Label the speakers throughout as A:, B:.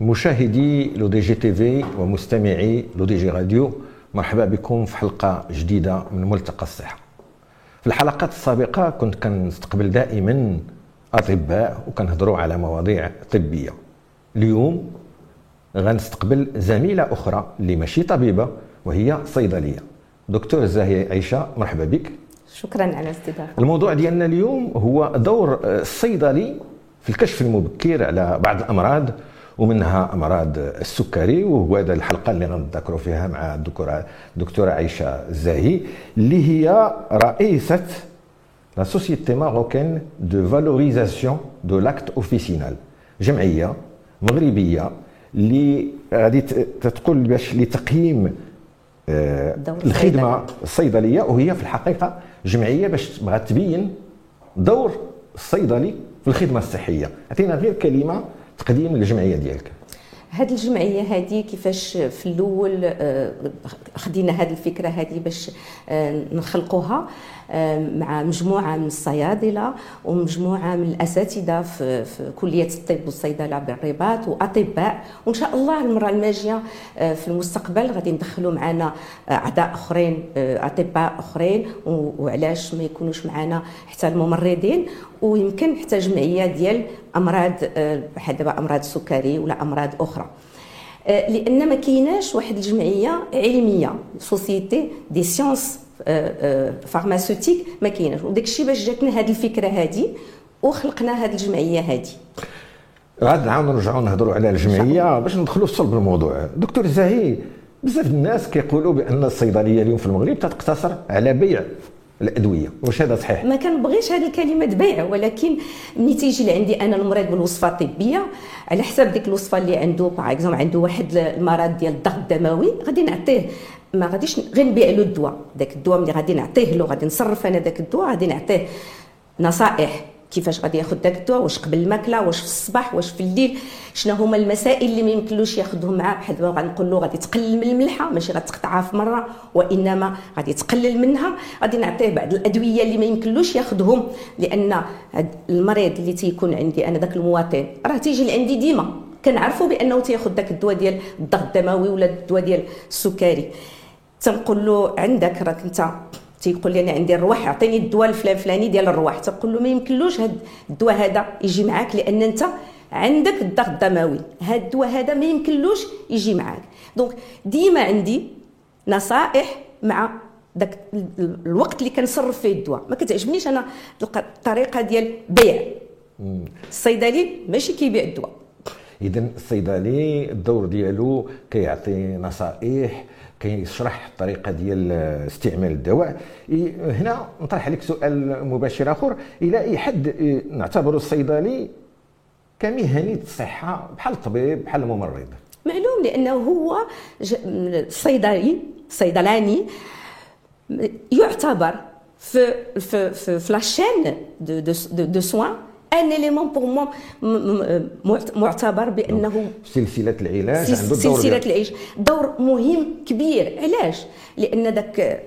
A: مشاهدي L'ODJ TV ومستمعي L'ODJ Radio مرحبا بكم في حلقة جديدة من ملتقى الصحة. في الحلقات السابقة كنت كنستقبل دائما أطباء وكنهضروا على مواضيع طبية. اليوم غنستقبل زميلة أخرى اللي ماشي طبيبة وهي صيدلية. دكتور زاهية عيشة مرحبا بك.
B: شكرا على الاستضافه
A: الموضوع ديالنا اليوم هو دور الصيدلي في الكشف المبكر على بعض الأمراض ومنها أمراض السكري وهو هذا الحلقة اللي غنذكروا فيها مع الدكتوره الدكتورة عائشه الزاهي اللي هي رئيسة la Société marocaine de valorisation de l'acte officinal جمعية مغربية اللي غادي تقول باش لتقييم آه، الخدمة الصيدلية وهي في الحقيقة جمعية باش بغات تبين دور الصيدلي في الخدمة الصحية. عطينا غير كلمة تقديم الجمعية ديالك.
B: هذه الجمعية هذه كيفاش في الأول آه، خدينا هذه الفكرة هذه باش آه، نخلقوها. مع مجموعة من الصيادلة ومجموعة من الأساتذة في, في كلية الطب والصيدلة بالرباط وأطباء. وإن شاء الله المرة الماجية في المستقبل غادي ندخلوا معنا أعضاء أخرين أطباء أخرين وعلاش ما يكونوش معنا حتى الممرضين. ويمكن حتى جمعية ديال أمراض بحال دابا أمراض السكري ولا أمراض أخرى. آه، لأن ما كايناش واحد الجمعية علمية société des sciences pharmaceutiques ما كايناش. وداك الشيء باش جاتنا هذه الفكرة هذه وخلقنا هذه الجمعية هذه
A: غاد نعاود نرجعوا نهضروا على الجمعية باش ندخلوا في صلب الموضوع. دكتور زاهي بزاف الناس كيقولوا بأن الصيدلية اليوم في المغرب تقتصر على بيع الأدوية. واش هذا صحيح؟
B: ما كنبغيش هذه الكلمة بيع ولكن ملي تيجي لعندي أنا المريض بالوصفة الطبية على حساب ديك الوصفة اللي عنده باغ عنده واحد المرض ديال الضغط الدموي غادي نعطيه ما غاديش غير نبيع له الدواء. داك الدواء ملي غادي نعطيه له غادي نصرف أنا داك الدواء غادي نعطيه نصائح كيفاش غادي ياخذ داك الدواء واش قبل الماكلة واش في الصباح واش في الليل شنو هما المسائل اللي ما يمكنلوش ياخذهم معاه. بحال دابا غنقول له غادي تقلل من الملحة ماشي غتقطعها في مرة وإنما غادي تقلل منها. غادي نعطيه بعض الأدوية اللي ما يمكنلوش ياخذهم لأن المريض اللي تيكون عندي أنا ذاك المواطن راه تيجي لعندي ديما. كنعرفوا بأنه تياخذ داك الدواء ديال الضغط الدموي ولا الدواء ديال السكري. تنقول له عندك راك انت. تيقول لي أنا عندي الرواح عطيني الدواء الفلان الفلاني ديال الرواح. تقول له ما يمكنلوش هاد الدواء هذا يجي معاك لأن أنت عندك الضغط الدموي. هاد الدواء هذا ما يمكنلوش يجي معاك. دونك ديما عندي نصائح مع داك الوقت اللي كنصرف فيه الدواء. ما كتعجبنيش أنا الطريقة ديال بيع. الصيدلي ماشي كيبيع الدواء.
A: اذا الصيدلي الدور ديالو كيعطي نصائح كيشرح الطريقة ديال استعمال الدواء. هنا نطرح عليك سؤال مباشر آخر. إلى أي حد نعتبر الصيدلي كمهني الصحه بحال الطبيب بحال الممرض؟
B: معلوم لأنه هو الصيدلي صيدلاني يعتبر في في في, في la chaîne de de, de soins un élément اللي هو معتبر بأنه
A: سلسلة العلاج عنده
B: دور سلسلة العلاج. دور مهم كبير. علاش لأن ذاك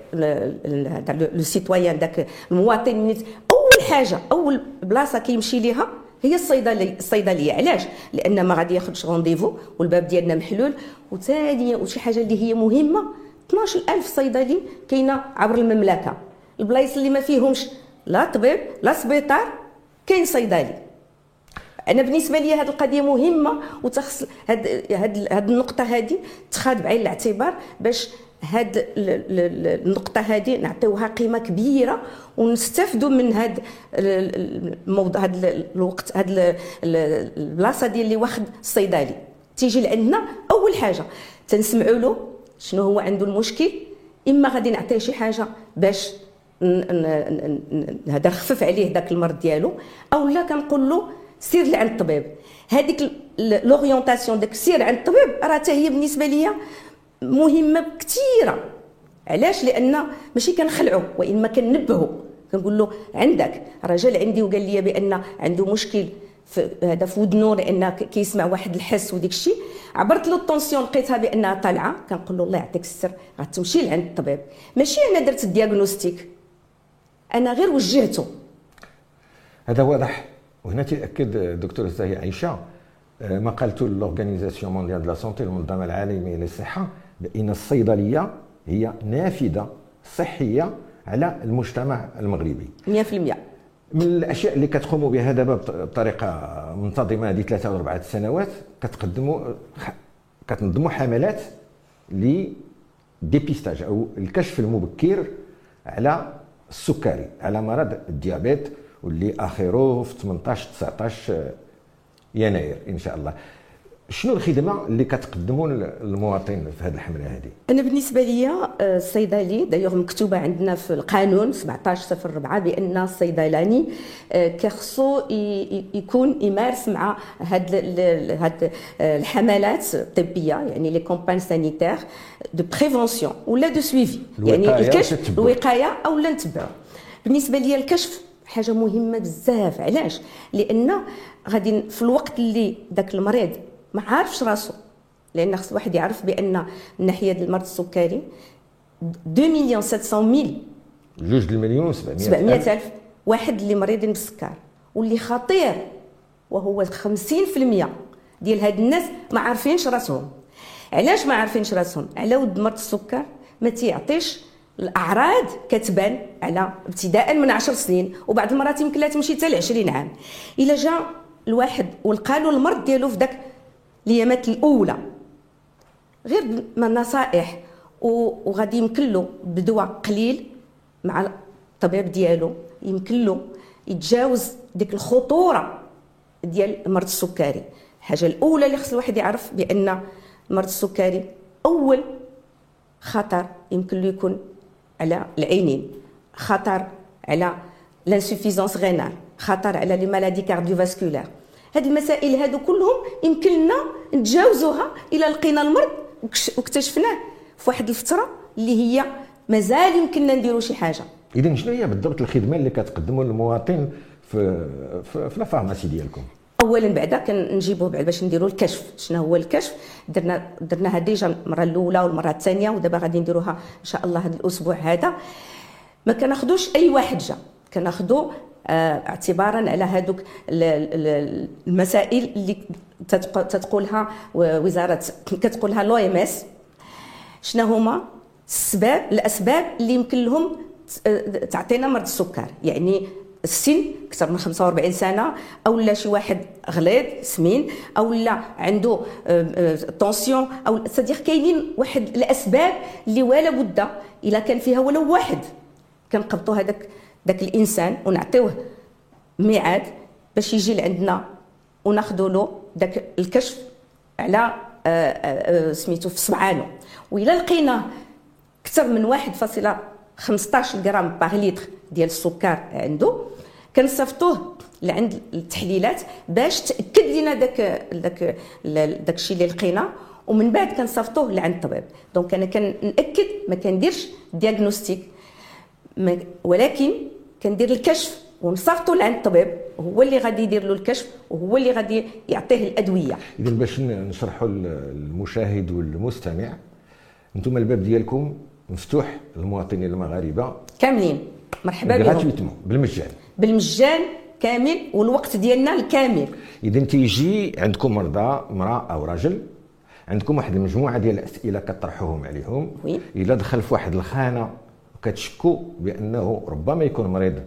B: le citoyen ذاك المواطن أول حاجة أول بلاصة كيمشي ليها هي الصيدليه الصيدلية. علاش لأن ما غادي ياخذش rendez-vous والباب ديالنا محلول. وثانيا وشي حاجة اللي هي مهمة 12000 صيدلي كاينة عبر المملكة. البلايص اللي ما فيهمش لا طبيب لا سبيطار كاين صيدلي. أنا بالنسبة لي هذه القضية مهمة وتخص هاد هاد هاد النقطة هذه تخاد بعين الاعتبار باش هاد النقطة هذه نعطيوها قيمة كبيرة ونستافدوا من هاد الموضوع هاد الوقت هاد البلاصة ديال اللي واخد الصيدلي. تيجي لعندنا أول حاجة تنسمعوا له شنو هو عنده المشكل إما غادي نعطيه شي حاجة باش هذا نخفف عليه ذاك المرض ديالو أو لا كنقول له سير لعند الطبيب. هذيك l'orientation داك سير عند الطبيب راه حتى هي بالنسبة ليا مهمة كثيره علاش؟ لأن ماشي كنخلعو وانما كنبهو كنقول له عندك. رجل عندي وقال لي بأن عنده مشكل في هذا في ودنو لأن كيسمع واحد الحس وديك الشيء. عبرت له la tension لقيتها بأنها طالعة. كنقول له الله يعطيك السر غتمشي لعند الطبيب. ماشي أنا درت ال diagnostic. أنا غير وجهته.
A: هذا واضح. وهنا تأكد دكتور زاهي عائشة ما قالته l'Organisation mondiale de la santé المنظمة العالمية للصحة بأن الصيدلية هي نافذة صحية على المجتمع المغربي.
B: 100%
A: من الأشياء اللي كتقوموا بها دابا بطريقة منتظمة هذه ثلاثة أو أربعة سنوات كتقدموا كتنظموا حملات ل dépistage أو الكشف المبكر على السكري. على مرض ال diabète واللي آخره في 18 19 يناير إن شاء الله. شنو الخدمة اللي كتقدموا للمواطن في هذه الحملة هذه
B: أنا بالنسبة لي آه، الصيدلي دايوغ مكتوبة عندنا في القانون 1704 بأن الصيدلاني آه، كيخصو يكون يمارس مع هاد هاد آه، الحملات الطبية يعني les campagnes sanitaires de prévention ولا de suivi يعني الكشف الوقاية أو لا نتبعو بالنسبة لي الكشف حاجة مهمة بزاف. علاش؟ لأن غادي في الوقت اللي ذاك المريض ما عارفش راسو. لأن خص واحد يعرف بأن من ناحية المرض السكري 2 مليون 700 mille.
A: جوج المليون 700
B: 700 ألف واحد اللي مريضين بالسكر واللي خطير وهو 50% ديال هاد الناس ما عارفينش راسهم. علاش ما عارفينش راسهم؟ على ود مرض السكر ما تيعطيش الأعراض كتبان على ابتداء من 10 سنين وبعض المرات يمكن لا تمشي حتى ل 20 عام. إلا جا الواحد ولقى له المرض ديالو في داك الايامات الأولى. غير ما النصائح وغادي يمكن له بدواء قليل مع الطبيب ديالو. يمكن له يتجاوز ديك الخطورة ديال المرض السكري. الحاجة الأولى اللي خص الواحد يعرف بأن المرض السكري أول خطر يمكن له يكون على العينين. خطر على l'insuffisance rénale خطر على les maladies cardiovasculaires هاد المسائل هادو كلهم يمكن لنا نتجاوزوها إلى لقينا المرض واكتشفناه في واحد الفترة اللي هي مازال يمكننا نديروا شي حاجة.
A: اذا شنو هي بالضبط الخدمة اللي كتقدموا للمواطن في في, في pharmacie ديالكم؟
B: اولا بعدا كنجيبوه بعد باش نديروا الكشف. شنو هو الكشف؟ درنا درناها déjà المرة الأولى والمرة الثانية ودابا غادي نديروها إن شاء الله هذا الأسبوع هذا. ما كناخذوش أي واحد جا. كناخذوا اعتبارا على هذوك المسائل اللي تتقولها وزارة كتقولها l'OMS شنو هما؟ السباب الأسباب اللي يمكن لهم تعطينا مرض السكر. يعني السن أكثر من 45 سنة أو لا شي واحد غليظ سمين أو لا عنده tension آه، آه، أو c'est-à-dire كاينين واحد الأسباب اللي ولا بد إلا كان فيها ولو واحد كنقبطوا هذاك ذاك الإنسان ونعطيوه ميعاد باش يجي لعندنا وناخذوا له ذاك الكشف على آه، آه، آه، سميتو في سمعانو وإلا لقينا أكثر من 1.15 غرام باغ لتر ديال السكر عنده كنصيفطوه لعند التحليلات باش تأكد لنا داك داك داك الشيء اللي لقينا ومن بعد كنصيفطوه لعند الطبيب. donc أنا كنأكد ما كنديرش diagnostic ولكن كندير الكشف ونصيفطو لعند الطبيب هو اللي غادي يدير له الكشف وهو اللي غادي يعطيه الأدوية.
A: اذا باش نشرحوا للمشاهد والمستمع أنتم الباب ديالكم مفتوح للمواطنين المغاربة.
B: كاملين. مرحبا بهم
A: بالمجان.
B: بالمجان كامل والوقت ديالنا الكامل.
A: اذا تيجي عندكم مرضى امرأة أو رجل عندكم واحد المجموعة ديال الأسئلة كطرحوهم عليهم.
B: oui.
A: إلا دخل في واحد الخانة وكتشكوا بأنه ربما يكون مريض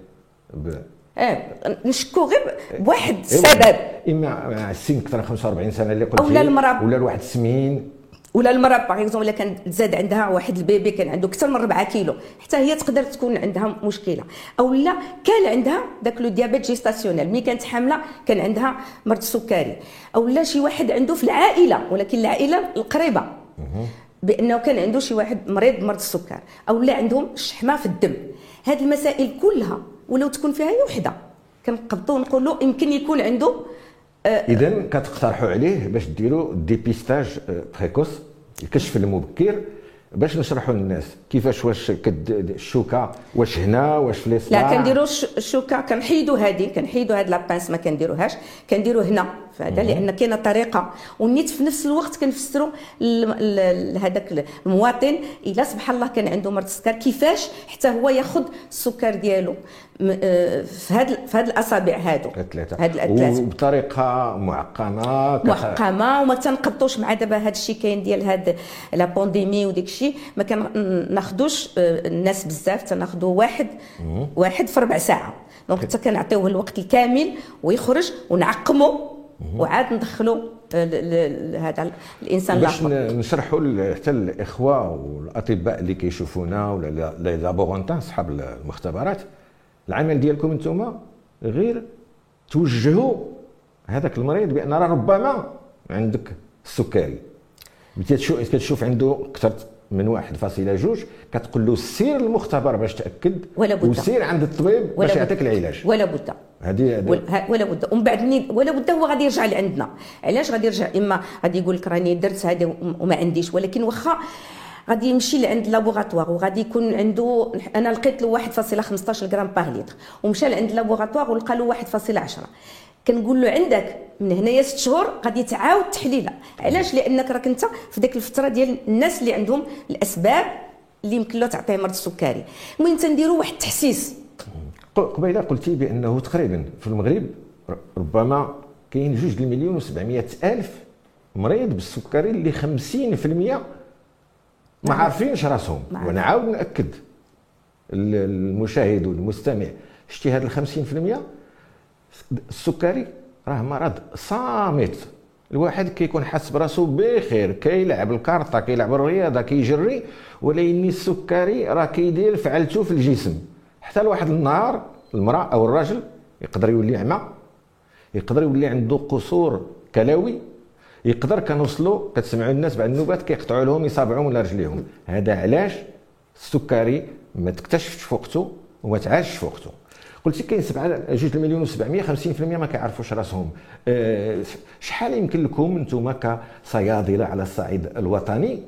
B: ب... آه نشكو غير بواحد السبب.
A: إما مع السن أكثر من 45 سنة اللي قلت
B: ولا المرض
A: ولا لواحد السمين
B: ولا المرأة par exemple إلا كان زاد عندها واحد bébé كان عنده أكثر من 4 كيلو حتى هي تقدر تكون عندها مشكلة. أو لا كان عندها داك le diabète gestationnel ملي كانت حاملة كان عندها مرض السكري أو لا شي واحد عنده في العائلة ولكن العائلة القريبة. بأنه كان عنده شي واحد مريض بمرض السكر أو لا عندهم الشحمه في الدم. هذه المسائل كلها ولو تكون فيها هي وحدة كنقبضوا ونقولوا يمكن يكون عنده
A: آه إذا كتقترحوا عليه باش ديروا dépistage précoce الكشف المبكر باش نشرحوا للناس كيفاش واش كاد الشوكة واش هنا واش في
B: لا كنديروا الشوكة كنحيدوا هذه كنحيدوا هذه la panse ما كنديروهاش كنديروا هنا. فهذا لأن كاينة طريقة. ونيت في نفس الوقت كنفسروا هذاك المواطن إلا سبحان الله كان عنده مرض السكر. كيفاش؟ حتى هو ياخذ السكر ديالو. آه، في هاد في هاد الأصابع هادو.
A: هاد الثلاثة. وبطريقة معقمة
B: معقمة وما تنقبطوش مع دابا هاد الشيء كاين ديال هاد la pandémie وديك الشيء ما كناخذوش آه، الناس بزاف تناخذوا واحد واحد في ربع ساعة. donc حتى كنعطيوه الوقت الكامل ويخرج ونعقمه وعاد ندخلوا هذا الإنسان
A: باش نشرحوا حتى الإخوة والأطباء اللي كيشوفونا ولا les laborantins اصحاب المختبرات. العمل ديالكم أنتم غير توجهوا هذاك المريض بأن راه ربما عندك السكري. كتشوف عنده أكثر من 1.2 كتقول له سير للمختبر باش تأكد
B: ولا بد.
A: وسير عند الطبيب باش يعطيك العلاج.
B: ولا بد.
A: هذه
B: ولا بد ومن بعد ولا بد هو غادي يرجع لعندنا. علاش غادي يرجع؟ إما غادي يقول لك راني درت هذا وما عنديش ولكن واخا غادي يمشي لعند لابوغاتوار وغادي يكون عنده أنا لقيت له 1.15 غرام باغ لتر ومشى لعند لابوغاتوار ولقى له 1.10 كنقول له عندك من هنايا ست شهور غادي تعاود تحليله علاش؟ لأنك راك أنت في ذيك الفترة ديال الناس اللي عندهم الأسباب اللي يمكن له تعطيه مرض السكري المهم تنديروا واحد التحسيس.
A: قبيلة قلتي بأنه تقريبا في المغرب ربما كاين جوج المليون و ألف مريض بالسكري اللي 50% ما نعم. عارفينش راسهم. وأنا عاود نأكد المشاهد والمستمع. شتي هذا ال 50% السكري راه مرض صامت. الواحد كيكون حاس براسو بخير. كيلعب الكارطة كيلعب الرياضة كيجري ولكن السكري راه كيدير فعلته في الجسم. حتى لواحد النهار المرأة أو الرجل يقدر يولي اعمى يقدر يولي عنده قصور كلوي يقدر كنوصلوا كتسمعوا الناس بعد النوبات كيقطعوا لهم يصابعهم ولا رجليهم. هذا علاش السكري ما تكتشفش في وقته وما تعاشش في وقته قلتي كاين 7 جوج المليون و700 50% ما كيعرفوش راسهم. أه شحال يمكن لكم أنتم كصيادلة على الصعيد الوطني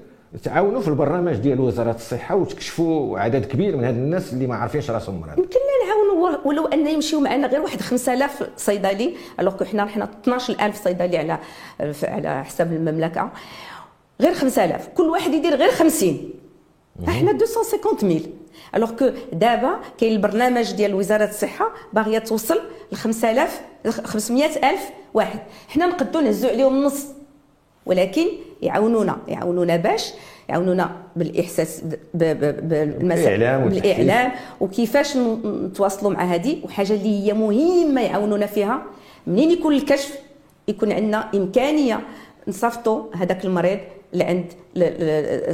A: تعاونوا في البرنامج ديال وزارة الصحة وتكشفوا عدد كبير من هاد الناس اللي ما عارفينش راسهم مرض.
B: يمكننا نعاونوا ولو أن يمشيو معنا غير واحد 5000 صيدلي. alors حنا حنا 12000 صيدلي على على حساب المملكة. غير 5000 كل واحد يدير غير 50 إحنا 250000 الوغ كو دابا كاين البرنامج ديال وزارة الصحة باغية توصل ل 5000 500000 واحد. حنا نقدو نهزو عليهم النص ولكن يعاونونا يعاونونا باش يعاونونا بالإحساس
A: بالإعلام
B: بالإعلام. وكيفاش نتواصلوا مع هذه؟ وحاجة اللي هي مهمة يعاونونا فيها منين يكون الكشف؟ يكون عندنا إمكانية نصيفطوا هذاك المريض لعند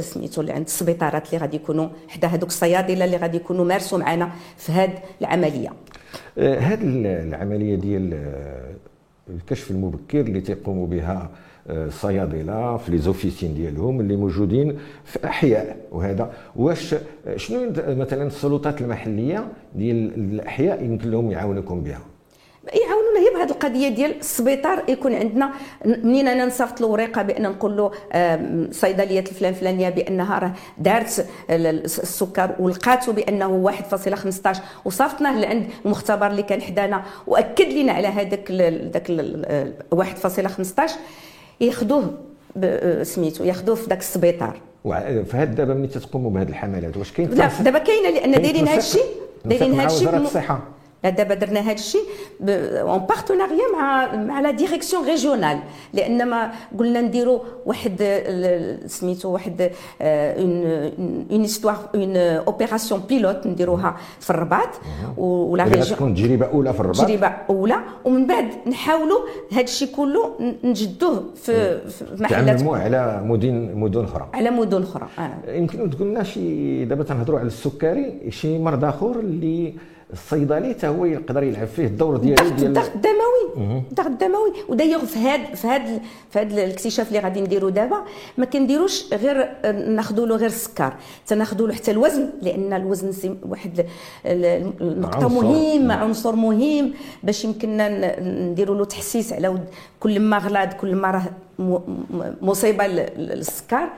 B: سميتو لعند السبيطارات اللي غادي يكونوا حدا هذوك الصيادلة اللي غادي يكونوا مارسوا معنا في هذه العملية.
A: هذه آه، العملية ديال آه، الكشف المبكر اللي تيقوموا بها الصيادلة في لي زوفيسين ديالهم اللي موجودين في أحياء. وهذا واش شنو مثلا السلطات المحلية ديال الأحياء يمكن لهم يعاونوكم بها؟
B: يعاونونا. هي بهذه القضية ديال السبيطار يكون عندنا منين أنا نصيفط له ورقه بأن نقول له صيدلية الفلان فلانية بأنها راه دارت السكر ولقاتو بأنه 1.15 وصيفطناه لعند المختبر اللي كان حدانا وأكد لنا على هذاك ذاك 1.15 ياخذوه سميتو ياخذوه في ذاك السبيطار.
A: فهاد دابا ملي تتقوموا بهذه الحملات واش كاين
B: لا دابا كاينة لأن دايرين هذا الشيء
A: دايرين هذا الشيء وزارة الصحة.
B: دابا درنا هذا الشيء en partenariat مع مع la direction régionale لأن ما قلنا نديروا واحد سميتو واحد un un histoire une opération pilote نديروها في الرباط.
A: ولا تكون تجربه أولى في الرباط.
B: تجربه أولى. ومن بعد نحاولوا هذا الشيء كله نجدوه في, في
A: محلات على مدن مدن أخرى.
B: على مدن أخرى
A: آه. يمكن تقول لنا شي دابا تنهضروا على السكري شي مرض آخر اللي الصيدلي حتى هو يقدر يلعب فيه الدور ديالو
B: ديال الضغط الدموي. الضغط الدموي. ودايوغ في هذا في هذا في هذا الاكتشاف اللي غادي نديرو دابا ما كنديروش غير ناخذوا له غير السكر. تناخذوا له حتى الوزن لأن الوزن واحد النقطة مهمة عنصر مهم باش يمكننا نديروا له تحسيس على كل malade كل ما راه مصيبة للسكر.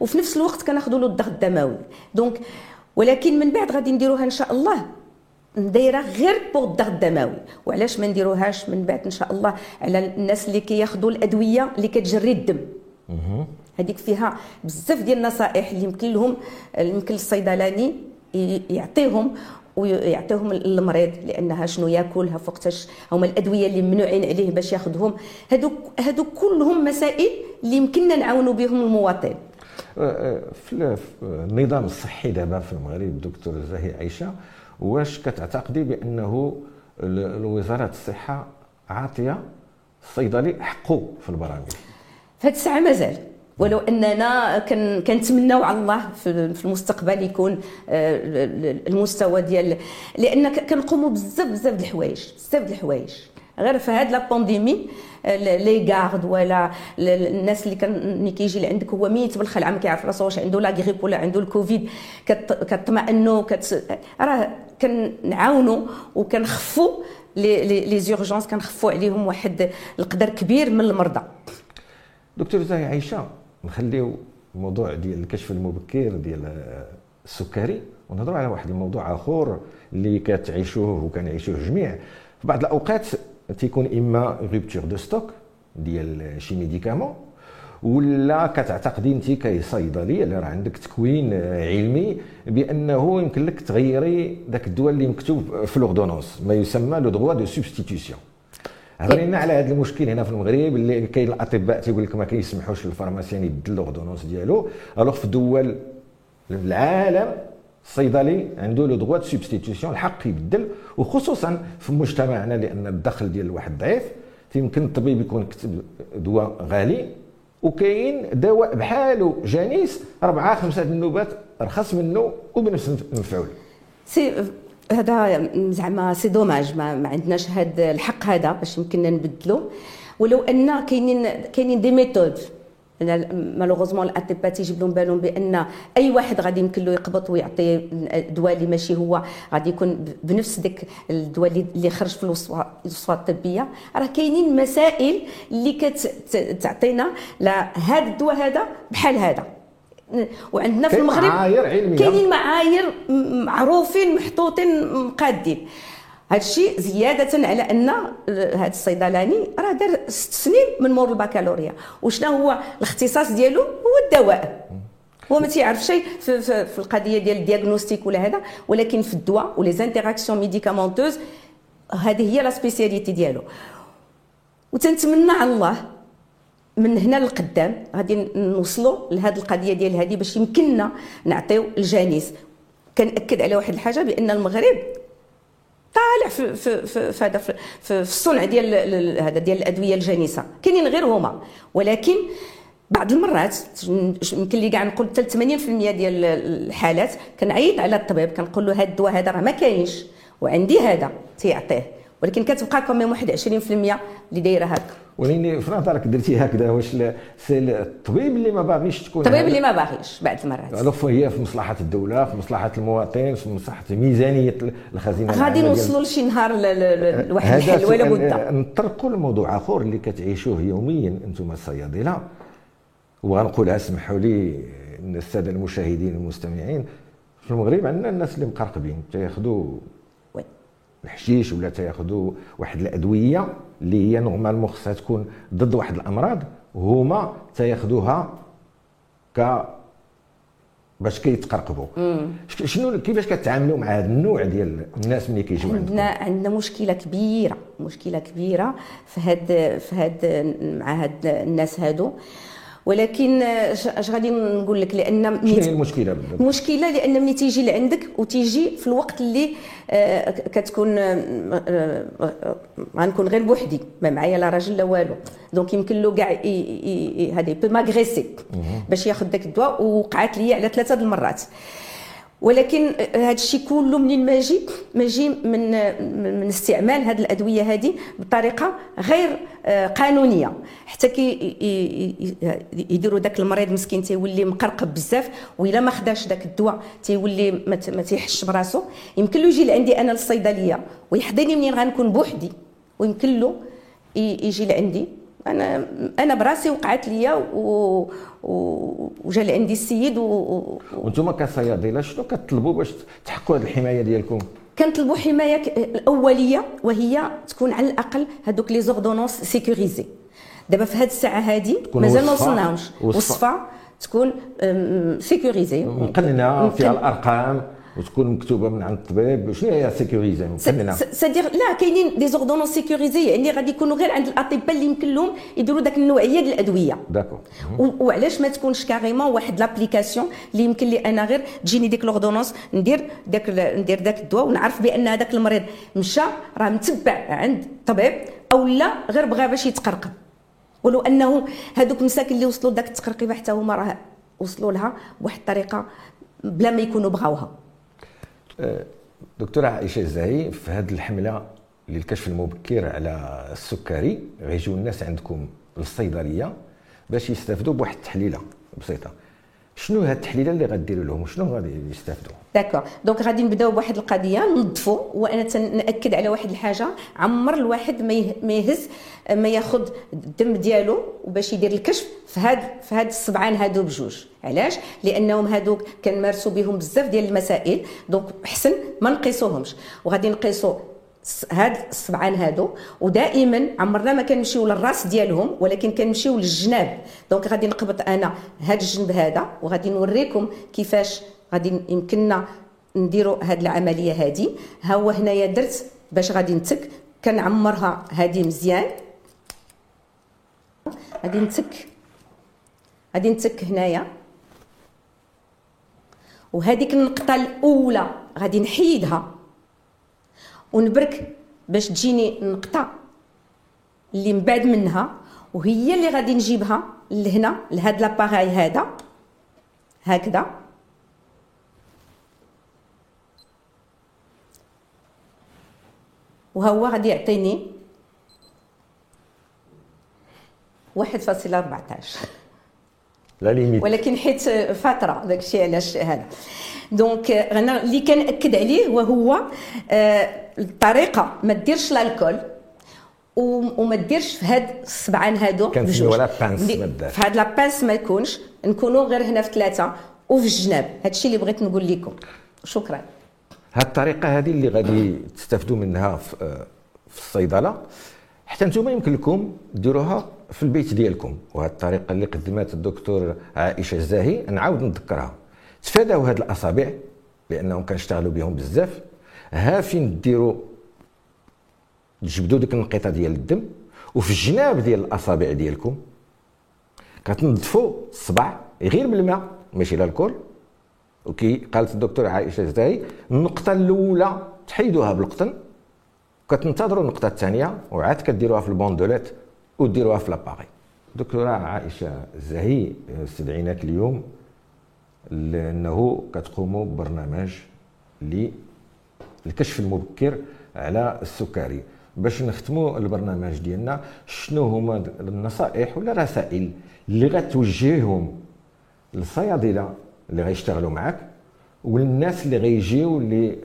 B: وفي نفس الوقت كناخذوا له الضغط الدموي. donc ولكن من بعد غادي نديروها إن شاء الله. دايره غير pour الضغط الدموي وعلاش ما نديروهاش من بعد إن شاء الله على الناس اللي كياخذوا الأدوية اللي كتجري الدم. هذيك فيها بزاف ديال النصائح اللي يمكن لهم يمكن الصيدلاني يعطيهم ويعطيهم المريض لأنها شنو ياكلها فوقتاش هما الأدوية اللي ممنوعين عليه باش ياخذهم هادو هادو كلهم مسائل اللي يمكننا نعاونوا بهم المواطن.
A: أه، أه، في النظام الصحي دابا في المغرب دكتور زاهي عائشه واش كتعتقدي بأنه وزاره الصحة عاطية؟ الصيدلي حقه في البرامج.
B: هذه الساعة مازال. ولو أننا كنتمناو على الله في المستقبل يكون آه، المستوى ديال لأن كنقوموا بزاف بزاف د الحوايج بزاف د الحوايج. غير في هاد la pandémie les gardes ولا الناس اللي كان اللي كيجي لعندك هو ميت بالخلعة ما كيعرف راسو واش عنده la grippe ولا عنده الكوفيد كطمئنوا كت... راه كنعاونوا وكنخفوا les urgences كنخفوا عليهم واحد القدر كبير من المرضى.
A: دكتور زاهي عائشه نخليو الموضوع ديال الكشف المبكر ديال السكري ونهضروا على واحد الموضوع آخر اللي كتعيشوه وكنعيشوه جميع. في بعض الأوقات تيكون إما rupture de stock ديال شي médicament ولا كتعتقدي انت كصيدلي اللي راه عندك تكوين علمي بأنه يمكن لك تغيري ذاك الدواء اللي مكتوب في l'ordonnance ما يسمى le droit de substitution هضري على هذا المشكل هنا في المغرب اللي كاين الأطباء تيقول لك ما كيسمحوش لل pharmacien يبدل l'ordonnance ديالو. alors في دول العالم الصيدلي عنده le droit substitution الحق يبدل وخصوصا في مجتمعنا لأن الدخل ديال الواحد ضعيف يمكن الطبيب يكون كتب دواء غالي. وكاين دواء بحالو جانيس اربعه خمسة النوبات رخص منه وبنفس المفعول.
B: c'est هذا زعما c'est dommage ما, ما عندناش هذا الحق هذا باش يمكننا نبدلو. ولو أن كاينين كاينين des méthodes malheureusement الاطباء تيجيب لهم بالهم بأن أي واحد غادي يمكن له يقبط ويعطي دواء اللي ماشي هو. غادي يكون بنفس ديك الدواء اللي خرج في الوصفه الطبية. راه كاينين مسائل اللي كتعطينا هذا الدواء هذا بحال هذا. وعندنا في المغرب كاينين معايير معروفين محطوطين مقادين هذا الشيء زيادة على أن هذا الصيدلاني راه دار ست سنين من مور البكالوريا. وشنو هو الاختصاص ديالو؟ هو الدواء. هو ما تيعرف شيء في, في, في القضية ديال ال diagnostic ولا هذا. ولكن في الدواء و les interactions médicamenteuses هذه هي la spécialité ديالو. وتنتمنى على الله من هنا للقدام غادي نوصلوا لهذه القضية ديال هذه باش يمكننا نعطيو الجانيس كنأكد على واحد الحاجة بأن المغرب طالع في في في في هذا في, في الصنع ديال هذا ديال الأدوية الجانسه كاينين غير هما ولكن بعض المرات يمكن لي كاع نقول حتى 80% ديال الحالات كنعيط على الطبيب كنقول له هذا الدواء هذا راه ما كاينش. وعندي هذا تيعطيه. ولكن كتبقى كوميم واحد 20% اللي دايرة هكا.
A: ولكن في نظرك درتي هكذا واش c'est الطبيب اللي ما باغيش تكون
B: الطبيب اللي ما باغيش بعض المرات.
A: alors هي في مصلحة الدولة في مصلحة المواطن في مصلحة ميزانية الخزينة
B: غادي نوصلوا لشي نهار لواحد الحل ولا بد؟
A: نطرقوا لموضوع آخر اللي كتعيشوه يوميا أنتم الصيادلة. وغنقولها اسمحوا لي الساده المشاهدين والمستمعين في المغرب عندنا الناس اللي مقرقبين تياخذوا الحشيش ولا تياخذوا واحد الأدوية اللي هي normalement خصها تكون ضد واحد الأمراض هما تياخذوها ك باش كيتقرقبوا شنو كيفاش كتعاملوا مع هذا النوع ديال الناس ملي كيجيو
B: عندنا عندنا مشكلة كبيرة مشكلة كبيرة في هاد في هاد مع هاد الناس هادو. ولكن اش غادي نقول لك؟ لأن
A: شنو هي المشكلة؟
B: بالضبط المشكلة لأن ملي تيجي لعندك وتيجي في الوقت اللي آه، كتكون آه، غنكون غير بوحدي ما معايا لا راجل لا والو. donc يمكن له كاع هذه pour m'agresser. باش ياخذ داك الدواء ووقعت لي على ثلاثة المرات. ولكن هذا الشيء كله منين ما يجي ما يجي من من استعمال هذه الأدوية هذه بطريقة غير آه، قانونية. حتى كي يديروا ذاك المريض مسكين تيولي مقرقب بزاف وإلا ما خداش ذاك الدواء تيولي ما تيحسش براسو. يمكن له يجي لعندي أنا للصيدلية ويحضرني منين غنكون بوحدي. ويمكن له يجي لعندي. أنا أنا براسي وقعت ليا و... وجا لعندي السيد و...
A: وأنتم كصيادلة شنو كتطلبوا باش تحققوا هذه الحماية ديالكم؟
B: كنطلبوا حماية الأولية وهي تكون على الأقل هذوك les ordonnances sécurisées دابا في هذه الساعة هذه مازال ما وصلناهمش. وصفة. تكون sécurisée
A: مقننه فيها الأرقام. وتكون مكتوبة من عند الطبيب شنو هي sécurisée
B: c'est-à-dire là كاينين des ordonnances sécurisées يعني غادي يكونوا غير عند الأطباء اللي يمكن لهم يديروا داك النوعية ديال الأدوية.
A: d'accord
B: وعلاش ما تكونش carrément واحد l'application اللي يمكن لي أنا غير تجيني ديك l'ordonnance ندير داك ندير داك الدواء ونعرف بأن هذاك المريض مشى راه متبع عند طبيب أو لا غير بغى باش يتقرقب. ولو أنه هذوك المساكن اللي وصلوا لذاك التقرقيبة حتى هما راه وصلوا لها بواحد الطريقة بلا ما يكونوا بغاوها.
A: دكتورة عائشة الزاهي في هذه الحملة للكشف المبكر على السكري غيجيو الناس عندكم للصيدلية باش يستافدوا بواحد التحليلة بسيطة. شنو هاد التحليلة اللي غديروا لهم؟ شنو غادي يستافدوا؟
B: d'accord. donc غادي نبداو بواحد القضية ننظفوا وأنا تنأكد على واحد الحاجة. عمر الواحد ما يهز ما ياخذ الدم ديالو وباش يدير الكشف في هاد في هاد السبعان هادو بجوج. علاش؟ لأنهم هادوك كنمارسوا بهم بزاف ديال المسائل. donc أحسن ما نقيسوهمش. وغادي نقيسوا هاد السبعان هادو. ودائما عمرنا ما كنمشيو للراس ديالهم ولكن كنمشيو للجناب. donc غادي نقبط أنا هاد الجنب هذا وغادي نوريكم كيفاش غادي يمكننا نديروا هاد العملية هادي. ها هو هنايا درت باش غادي نتك. كنعمرها هادي مزيان. غادي نتك. غادي نتك هنايا. وهذيك النقطة الأولى غادي نحيدها. ونبرك باش تجيني النقطه اللي من بعد منها وهي اللي غادي نجيبها لهنا لهاد l'appareil هذا. هكذا. وهو غادي يعطيني واحد فاصلة 14
A: la limite
B: ولكن حيت فترة داك الشيء علاش هذا. donc أنا اللي كنأكد عليه وهو آه الطريقة ما ديرش l'alcool وما ديرش في هاد السبعان هادو
A: pince
B: في هاد la pince ما يكونش. نكونوا غير هنا في ثلاثة. وفي الجناب. هاد الشيء اللي بغيت نقول لكم شكرا.
A: هاد الطريقة هذه اللي غادي تستافدوا منها في, الصيدلة. حتى نتوما يمكن لكم ديروها في البيت ديالكم. وهذه الطريقة اللي قدمت الدكتور عائشة الزاهي. نعاود نذكرها. تفاداو هاد الأصابع لانهم كنشتغلوا بهم بزاف. ها فين ديروا تجبدوا ديك النقيطة ديال الدم وفي الجناب ديال الأصابع ديالكم. كتنظفوا الصبع غير بالماء ماشي لا الكول. وكي قالت الدكتور عائشة الزاهي النقطة الأولى تحيدوها بالقطن. كتنتظروا النقطة الثانية وعاد كديروها في البوندوليت وديروها في لاباغي دكتورة عائشة الزاهي استدعيناك اليوم لأنه كتقوموا ببرنامج للكشف المبكر على السكري. باش نختموا البرنامج ديالنا شنو هما النصائح ولا الرسائل اللي غتوجههم للصيادلة اللي غيشتغلوا معك والناس اللي غيجيو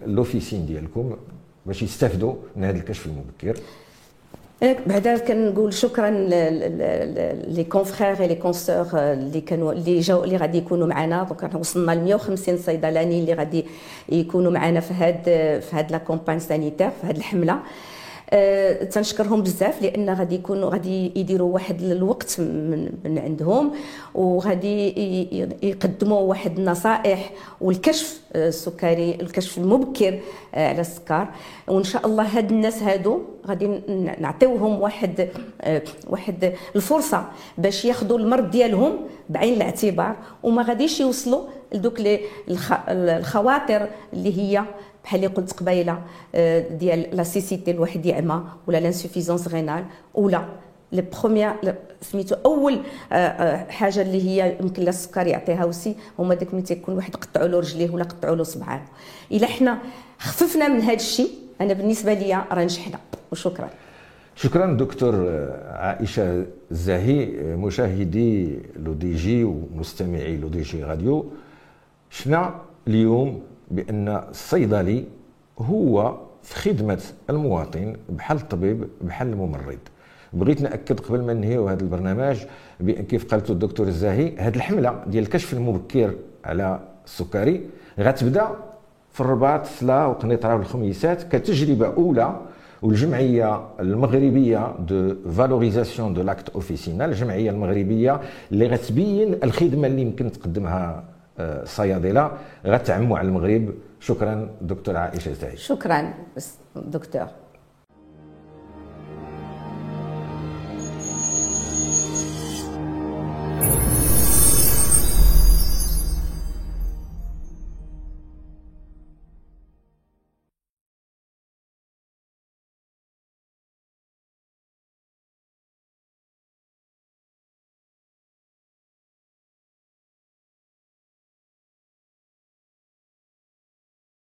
A: لوفيسين ديالكم باش يستافدوا من هذا الكشف المبكر؟
B: بعدا كنقول شكرا les confrères les consœurs اللي كانوا اللي جاو اللي غادي يكونوا معنا. donc وصلنا ل 150 صيدلاني اللي غادي يكونوا معنا في هاد في هاد la campagne sanitaire في هاد الحملة. أه تنشكرهم بزاف لأن غادي يكونوا غادي يديروا واحد الوقت من, من عندهم وغادي يقدموا واحد النصائح والكشف السكري الكشف المبكر آه، على السكر. وإن شاء الله هاد الناس هادو غادي نعطيوهم واحد آه، واحد الفرصة باش ياخذوا المرض ديالهم بعين الاعتبار وما غاديش يوصلوا لدوك الخواطر اللي هي بحال اللي قلت قبيلة آه، ديال la cécité الواحد يعمى ولا l'insuffisance rénale ولا les premières سميتو أول آه، آه، حاجة اللي هي يمكن السكر يعطيها و c'est هما داك ملي تيكون واحد قطعوا له رجليه ولا قطعوا له صبعانه إلا حنا خففنا من هذا الشيء أنا بالنسبة ليا راه نجحنا وشكرا.
A: شكرا دكتور عائشة الزاهي مشاهدي L'ODJ ومستمعي L'ODJ راديو. شفنا اليوم بأن الصيدلي هو في خدمة المواطن بحال الطبيب بحال الممرض. بغيت نأكد قبل ما ننهيو هذا البرنامج بأن كيف قالت الدكتور الزاهي هذه الحملة ديال الكشف المبكر على السكري غتبدأ في الرباط سلا وقنيطرة والخميسات كتجربة أولى والجمعية المغربية de valorisation de l'acte officinal الجمعية المغربية اللي غتبين الخدمة اللي يمكن تقدمها الصيادله غتعموا على المغرب شكرا دكتور عائشة زاهي
B: شكرا دكتور.